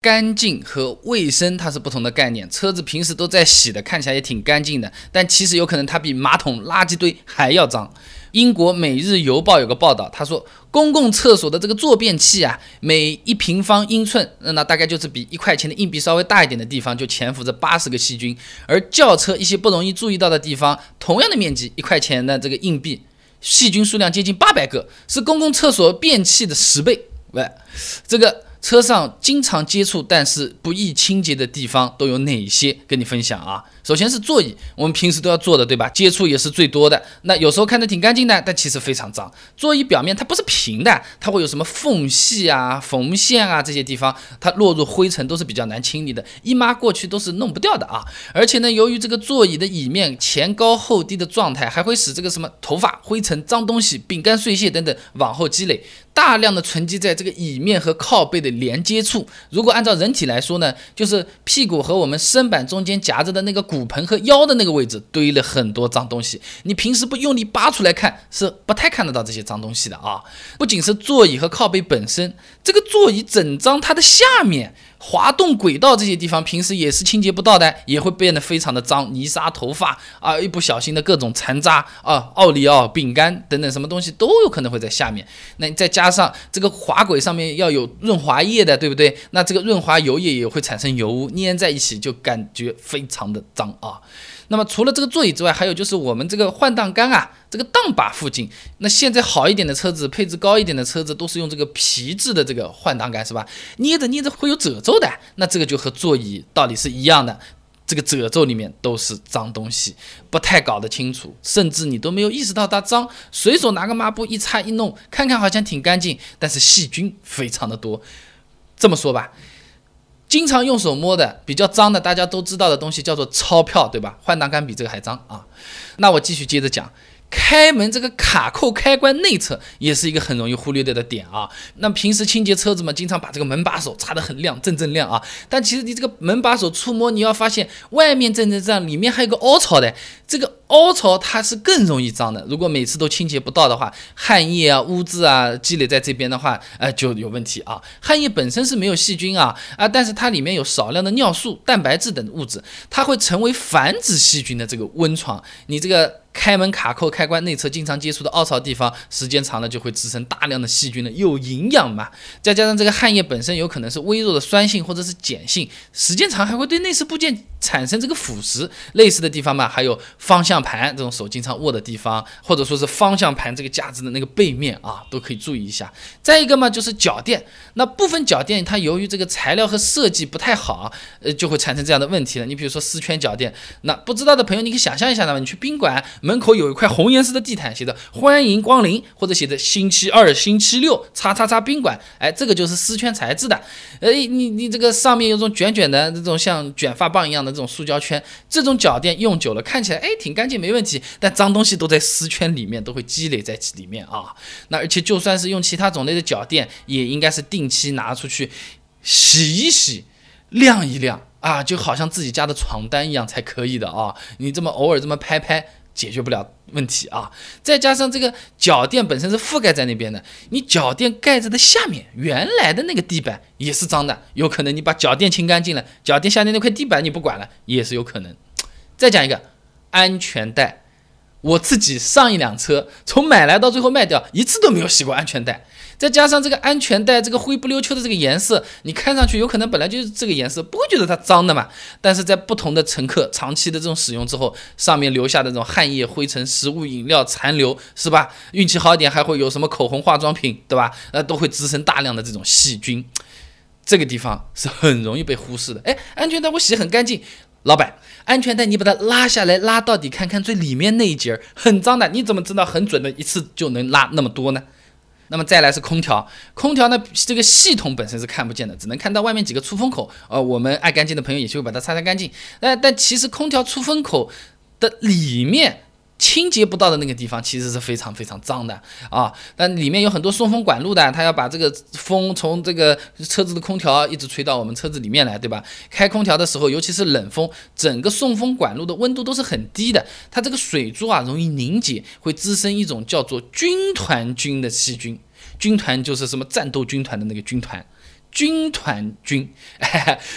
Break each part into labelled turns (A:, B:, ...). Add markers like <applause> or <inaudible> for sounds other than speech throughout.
A: 干净和卫生它是不同的概念。车子平时都在洗的，看起来也挺干净的，但其实有可能它比马桶、垃圾堆还要脏。英国《每日邮报》有个报道，他说公共厕所的这个坐便器啊，每一平方英寸，那大概就是比一块钱的硬币稍微大一点的地方，就潜伏着八十个细菌。而轿车一些不容易注意到的地方，同样的面积，一块钱的这个硬币，细菌数量接近八百个，是公共厕所便器的十倍。喂，这个。车上经常接触但是不易清洁的地方都有哪些？跟你分享啊。首先是座椅，我们平时都要坐的，对吧？接触也是最多的。那有时候看着挺干净的，但其实非常脏。座椅表面它不是平的，它会有什么缝隙啊、缝线啊这些地方，它落入灰尘都是比较难清理的，一抹过去都是弄不掉的啊。而且呢，由于这个座椅的椅面前高后低的状态，还会使这个什么头发、灰尘、脏东西、饼干碎屑等等往后积累，大量的沉积在这个椅面和靠背的连接处。如果按照人体来说呢，就是屁股和我们身板中间夹着的那个骨。骨盆和腰的那个位置堆了很多脏东西，你平时不用力扒出来看，是不太看得到这些脏东西的啊。不仅是座椅和靠背本身，这个座椅整张它的下面。滑动轨道这些地方平时也是清洁不到的，也会变得非常的脏，泥沙、头发啊，一不小心的各种残渣啊，奥利奥、饼干等等什么东西都有可能会在下面。那再加上这个滑轨上面要有润滑液的，对不对？那这个润滑油液也会产生油污，粘在一起就感觉非常的脏啊。那么除了这个座椅之外，还有就是我们这个换挡杆啊，这个档把附近，那现在好一点的车子，配置高一点的车子，都是用这个皮质的这个换挡杆，是吧？捏着捏着会有褶皱的，那这个就和座椅道理是一样的，这个褶皱里面都是脏东西，不太搞得清楚，甚至你都没有意识到它脏，随手拿个抹布一擦一弄，看看好像挺干净，但是细菌非常的多。这么说吧。经常用手摸的比较脏的，大家都知道的东西叫做钞票，对吧？换挡杆比这个还脏啊。那我继续接着讲。开门这个卡扣开关内侧也是一个很容易忽略掉的点啊。那平时清洁车子嘛，经常把这个门把手擦得很亮，锃锃亮啊。但其实你这个门把手触摸，你要发现外面锃锃亮，里面还有个凹槽的。这个凹槽它是更容易脏的。如果每次都清洁不到的话，汗液啊、污渍啊积累在这边的话，呃，就有问题啊。汗液本身是没有细菌啊啊，但是它里面有少量的尿素、蛋白质等物质，它会成为繁殖细菌的这个温床。你这个。开门卡扣开关内侧经常接触的凹槽地方，时间长了就会滋生大量的细菌了。有营养嘛？再加上这个汗液本身有可能是微弱的酸性或者是碱性，时间长还会对内饰部件产生这个腐蚀。类似的地方嘛，还有方向盘这种手经常握的地方，或者说是方向盘这个架子的那个背面啊，都可以注意一下。再一个嘛，就是脚垫，那部分脚垫它由于这个材料和设计不太好，呃，就会产生这样的问题了。你比如说丝圈脚垫，那不知道的朋友，你可以想象一下呢，你去宾馆。门口有一块红颜色的地毯，写着“欢迎光临”或者写着“星期二、星期六叉叉叉宾馆”。哎，这个就是丝圈材质的。哎，你你这个上面有种卷卷的这种像卷发棒一样的这种塑胶圈，这种脚垫用久了看起来哎挺干净没问题，但脏东西都在丝圈里面，都会积累在里面啊。那而且就算是用其他种类的脚垫，也应该是定期拿出去洗一洗、晾一晾啊，就好像自己家的床单一样才可以的啊。你这么偶尔这么拍拍。解决不了问题啊！再加上这个脚垫本身是覆盖在那边的，你脚垫盖着的下面原来的那个地板也是脏的，有可能你把脚垫清干净了，脚垫下面那块地板你不管了，也是有可能。再讲一个安全带，我自己上一辆车从买来到最后卖掉，一次都没有洗过安全带。再加上这个安全带这个灰不溜秋的这个颜色，你看上去有可能本来就是这个颜色，不会觉得它脏的嘛？但是在不同的乘客长期的这种使用之后，上面留下的这种汗液、灰尘、食物、饮料残留，是吧？运气好一点还会有什么口红、化妆品，对吧？呃，都会滋生大量的这种细菌，这个地方是很容易被忽视的。哎，安全带我洗很干净，老板，安全带你把它拉下来，拉到底看看最里面那一节儿很脏的，你怎么知道很准的一次就能拉那么多呢？那么再来是空调，空调呢这个系统本身是看不见的，只能看到外面几个出风口。呃，我们爱干净的朋友也就会把它擦擦干净。但但其实空调出风口的里面清洁不到的那个地方，其实是非常非常脏的啊。但里面有很多送风管路的，它要把这个风从这个车子的空调一直吹到我们车子里面来，对吧？开空调的时候，尤其是冷风，整个送风管路的温度都是很低的，它这个水珠啊容易凝结，会滋生一种叫做军团菌的细菌。军团就是什么战斗军团的那个军团，军团菌，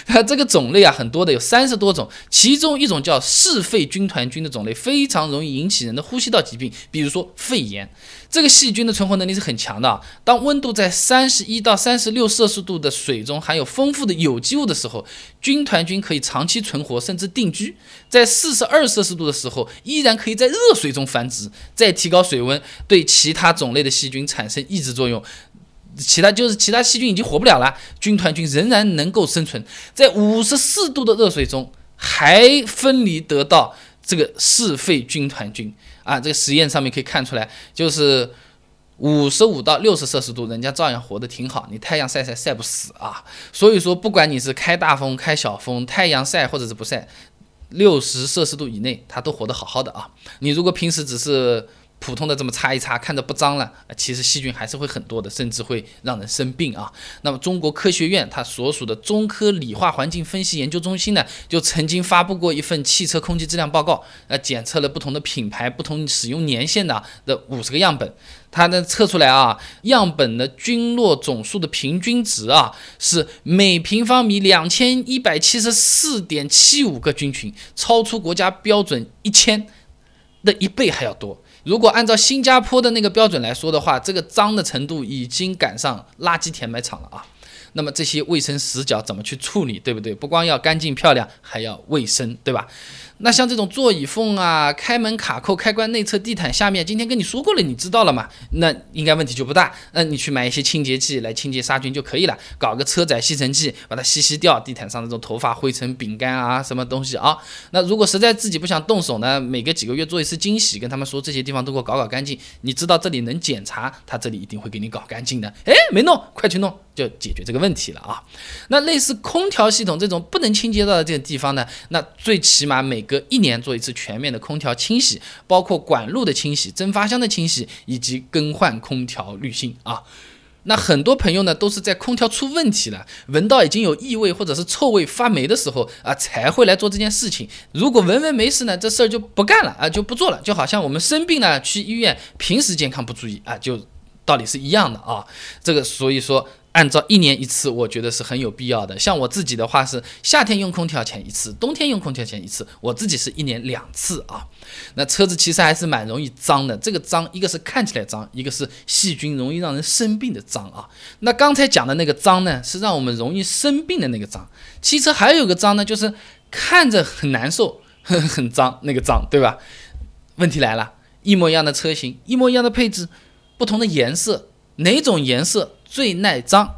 A: 它 <laughs> 这个种类啊很多的，有三十多种，其中一种叫嗜肺军团菌的种类非常容易引起人的呼吸道疾病，比如说肺炎。这个细菌的存活能力是很强的啊。当温度在三十一到三十六摄氏度的水中含有丰富的有机物的时候，军团菌可以长期存活甚至定居。在四十二摄氏度的时候，依然可以在热水中繁殖。再提高水温，对其他种类的细菌产生抑制作用。其他就是其他细菌已经活不了了，军团菌仍然能够生存在五十四度的热水中，还分离得到这个嗜肺军团菌啊！这个实验上面可以看出来，就是五十五到六十摄氏度，人家照样活得挺好，你太阳晒晒晒不死啊！所以说，不管你是开大风、开小风，太阳晒或者是不晒，六十摄氏度以内，它都活得好好的啊！你如果平时只是。普通的这么擦一擦，看着不脏了，其实细菌还是会很多的，甚至会让人生病啊。那么中国科学院它所属的中科理化环境分析研究中心呢，就曾经发布过一份汽车空气质量报告，呃，检测了不同的品牌、不同使用年限的的五十个样本，它呢测出来啊，样本的菌落总数的平均值啊，是每平方米两千一百七十四点七五个菌群，超出国家标准一千的一倍还要多。如果按照新加坡的那个标准来说的话，这个脏的程度已经赶上垃圾填埋场了啊。那么这些卫生死角怎么去处理，对不对？不光要干净漂亮，还要卫生，对吧？那像这种座椅缝啊、开门卡扣、开关内侧地毯下面，今天跟你说过了，你知道了嘛？那应该问题就不大。那你去买一些清洁剂来清洁杀菌就可以了，搞个车载吸尘器把它吸吸掉地毯上这种头发、灰尘、饼干啊什么东西啊。那如果实在自己不想动手呢，每隔几个月做一次清洗，跟他们说这些地方都给我搞搞干净。你知道这里能检查，他这里一定会给你搞干净的。哎，没弄，快去弄。就解决这个问题了啊！那类似空调系统这种不能清洁到的这个地方呢，那最起码每隔一年做一次全面的空调清洗，包括管路的清洗、蒸发箱的清洗以及更换空调滤芯啊。那很多朋友呢都是在空调出问题了，闻到已经有异味或者是臭味发霉的时候啊，才会来做这件事情。如果闻闻没事呢，这事儿就不干了啊，就不做了。就好像我们生病了去医院，平时健康不注意啊，就道理是一样的啊。这个所以说。按照一年一次，我觉得是很有必要的。像我自己的话是夏天用空调前一次，冬天用空调前一次，我自己是一年两次啊。那车子其实还是蛮容易脏的，这个脏一个是看起来脏，一个是细菌容易让人生病的脏啊。那刚才讲的那个脏呢，是让我们容易生病的那个脏。汽车还有个脏呢，就是看着很难受、很 <laughs> 很脏那个脏，对吧？问题来了，一模一样的车型，一模一样的配置，不同的颜色，哪种颜色？最耐脏，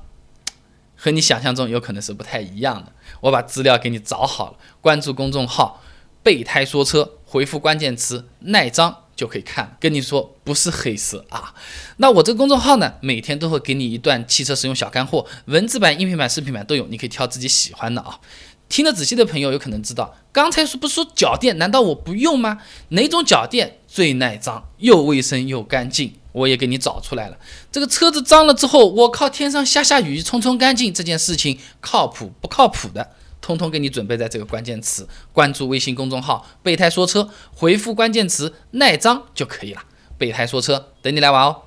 A: 和你想象中有可能是不太一样的。我把资料给你找好了，关注公众号“备胎说车”，回复关键词“耐脏”就可以看。跟你说，不是黑色啊。那我这个公众号呢，每天都会给你一段汽车使用小干货，文字版、音频版、视频版都有，你可以挑自己喜欢的啊。听得仔细的朋友有可能知道，刚才说不是说脚垫，难道我不用吗？哪种脚垫最耐脏，又卫生又干净？我也给你找出来了。这个车子脏了之后，我靠天上下下雨冲冲干净，这件事情靠谱不靠谱的，通通给你准备在这个关键词，关注微信公众号“备胎说车”，回复关键词“耐脏”就可以了。备胎说车，等你来玩哦。